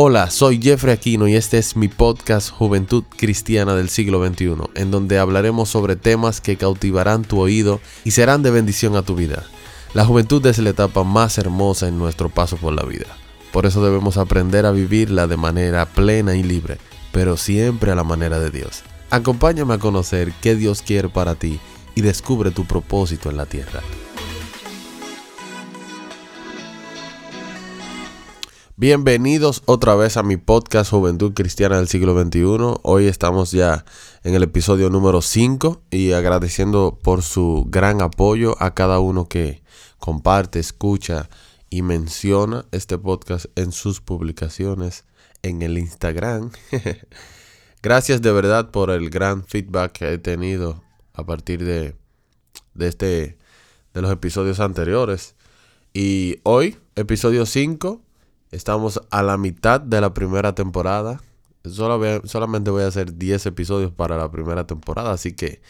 Hola, soy Jeffrey Aquino y este es mi podcast Juventud Cristiana del siglo XXI, en donde hablaremos sobre temas que cautivarán tu oído y serán de bendición a tu vida. La juventud es la etapa más hermosa en nuestro paso por la vida. Por eso debemos aprender a vivirla de manera plena y libre, pero siempre a la manera de Dios. Acompáñame a conocer qué Dios quiere para ti y descubre tu propósito en la tierra. Bienvenidos otra vez a mi podcast Juventud Cristiana del siglo XXI. Hoy estamos ya en el episodio número 5 y agradeciendo por su gran apoyo a cada uno que comparte, escucha y menciona este podcast en sus publicaciones en el Instagram. Gracias de verdad por el gran feedback que he tenido a partir de, de, este, de los episodios anteriores. Y hoy, episodio 5 Estamos a la mitad de la primera temporada. solamente voy a hacer 10 episodios para la primera temporada. Así que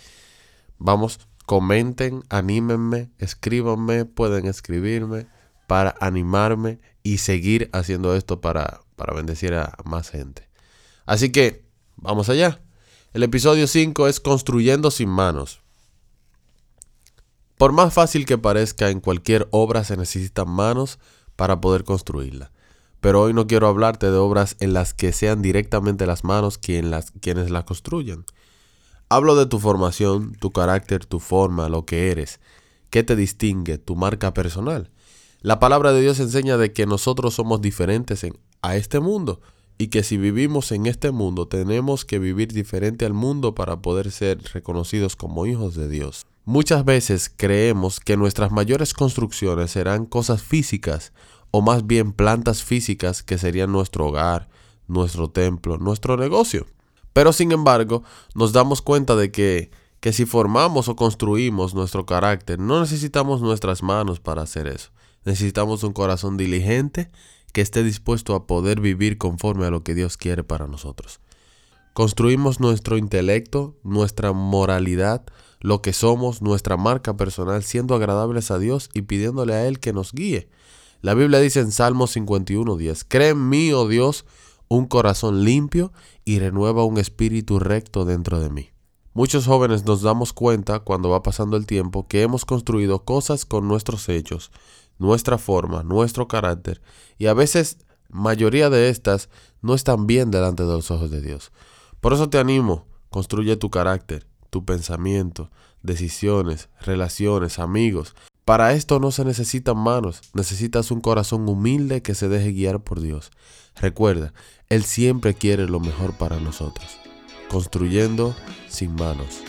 vamos, comenten, anímenme, escríbanme, pueden escribirme para animarme y seguir haciendo esto para, para bendecir a más gente. Así que vamos allá. El episodio 5 es Construyendo sin manos. Por más fácil que parezca, en cualquier obra se necesitan manos para poder construirla. Pero hoy no quiero hablarte de obras en las que sean directamente las manos las, quienes las construyan. Hablo de tu formación, tu carácter, tu forma, lo que eres, qué te distingue, tu marca personal. La palabra de Dios enseña de que nosotros somos diferentes en, a este mundo y que si vivimos en este mundo tenemos que vivir diferente al mundo para poder ser reconocidos como hijos de Dios. Muchas veces creemos que nuestras mayores construcciones serán cosas físicas o más bien plantas físicas que serían nuestro hogar, nuestro templo, nuestro negocio. Pero sin embargo, nos damos cuenta de que, que si formamos o construimos nuestro carácter, no necesitamos nuestras manos para hacer eso. Necesitamos un corazón diligente que esté dispuesto a poder vivir conforme a lo que Dios quiere para nosotros. Construimos nuestro intelecto, nuestra moralidad, lo que somos, nuestra marca personal, siendo agradables a Dios y pidiéndole a Él que nos guíe. La Biblia dice en Salmo 51.10, Cree en mí, oh Dios, un corazón limpio y renueva un espíritu recto dentro de mí. Muchos jóvenes nos damos cuenta cuando va pasando el tiempo que hemos construido cosas con nuestros hechos, nuestra forma, nuestro carácter, y a veces mayoría de estas no están bien delante de los ojos de Dios. Por eso te animo, construye tu carácter, tu pensamiento, decisiones, relaciones, amigos, para esto no se necesitan manos, necesitas un corazón humilde que se deje guiar por Dios. Recuerda, Él siempre quiere lo mejor para nosotros. Construyendo sin manos.